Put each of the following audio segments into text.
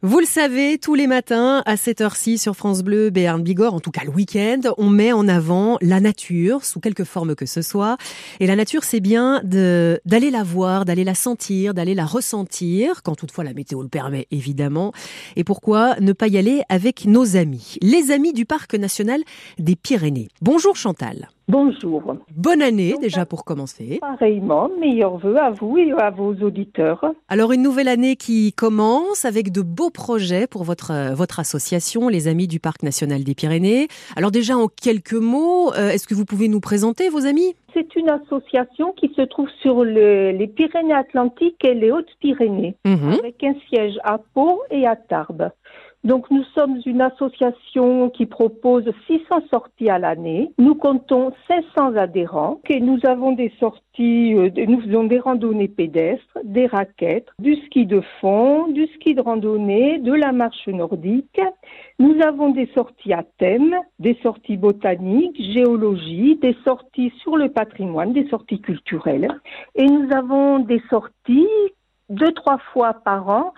Vous le savez, tous les matins à cette heure-ci sur France Bleu, Béarn Bigorre, en tout cas le week-end, on met en avant la nature sous quelque forme que ce soit. Et la nature, c'est bien d'aller la voir, d'aller la sentir, d'aller la ressentir, quand toutefois la météo le permet évidemment. Et pourquoi ne pas y aller avec nos amis, les amis du parc national des Pyrénées. Bonjour Chantal. Bonjour. Bonne année déjà pour commencer. Pareillement, meilleurs vœux à vous et à vos auditeurs. Alors une nouvelle année qui commence avec de beaux projets pour votre euh, votre association, les Amis du Parc National des Pyrénées. Alors déjà en quelques mots, euh, est-ce que vous pouvez nous présenter vos amis? C'est une association qui se trouve sur le- les Pyrénées-Atlantiques et les Hautes-Pyrénées, Mhm. avec un siège à Pau et à Tarbes. Donc nous sommes une association qui propose 600 sorties à l'année. Nous comptons 500 adhérents et nous avons des sorties, euh, nous faisons des randonnées pédestres, des raquettes, du ski de fond, du ski de randonnée, de la marche nordique. Nous avons des sorties à thème, des sorties botaniques, géologie, des sorties sur le patrimoine, des sorties culturelles. Et nous avons des sorties deux, trois fois par an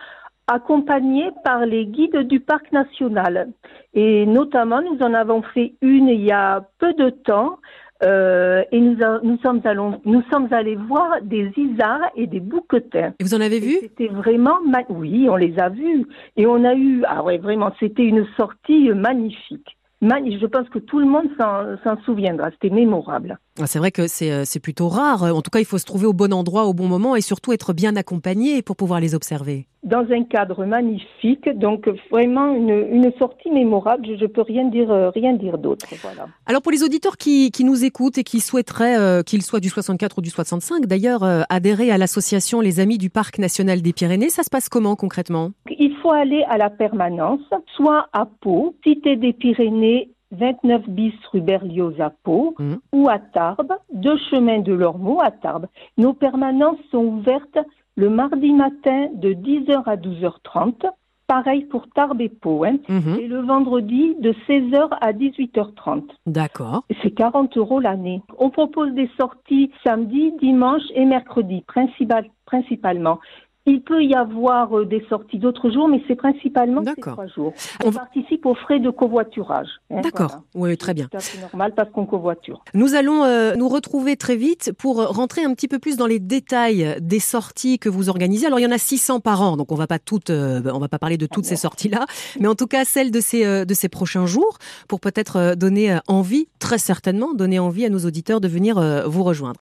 accompagnées par les guides du parc national. Et notamment, nous en avons fait une il y a peu de temps. euh, et nous, a- nous, sommes allons- nous sommes allés voir des isards et des bouquetins. Et vous en avez vu? C'était vraiment, oui, on les a vus. Et on a eu, ah ouais, vraiment, c'était une sortie euh, magnifique. Mani- Je pense que tout le monde s'en s'en souviendra. C'était mémorable. Ah, C'est vrai que c'est euh, c'est plutôt rare. En tout cas, il faut se trouver au bon endroit au bon moment et surtout être bien accompagné pour pouvoir les observer. Dans un cadre magnifique, donc vraiment une, une sortie mémorable. Je, je peux rien dire, euh, rien dire d'autre. Voilà. Alors pour les auditeurs qui, qui nous écoutent et qui souhaiteraient, euh, qu'ils soient du 64 ou du 65 d'ailleurs, euh, adhérer à l'association Les Amis du Parc National des Pyrénées, ça se passe comment concrètement? Il faut aller à la permanence, soit à Pau, Cité des Pyrénées, 29 bis rue Berlioz à Pau, Mhm. ou à Tarbes, deux chemins de l'Ormeau à Tarbes. Nos permanences sont ouvertes le mardi matin de 10h à 12h30. Pareil pour Tarbes et Pau. hein. Mhm. Et le vendredi de 16h à 18h30. D'accord. C'est 40 euros l'année. On propose des sorties samedi, dimanche et mercredi, principal- principalement. Il peut y avoir euh, des sorties d'autres jours, mais c'est principalement ces trois jours. On On participe aux frais de covoiturage. hein, D'accord. voilà. Oui, très bien. C'est normal parce qu'on covoiture. Nous allons euh, nous retrouver très vite pour rentrer un petit peu plus dans les détails des sorties que vous organisez. Alors il y en a 600 par an, donc on va pas toutes, euh, on va pas parler de toutes ces sorties-là, mais en tout cas celles de ces euh, de ces prochains jours pour peut-être euh, donner euh, envie, très certainement donner envie à nos auditeurs de venir euh, vous rejoindre.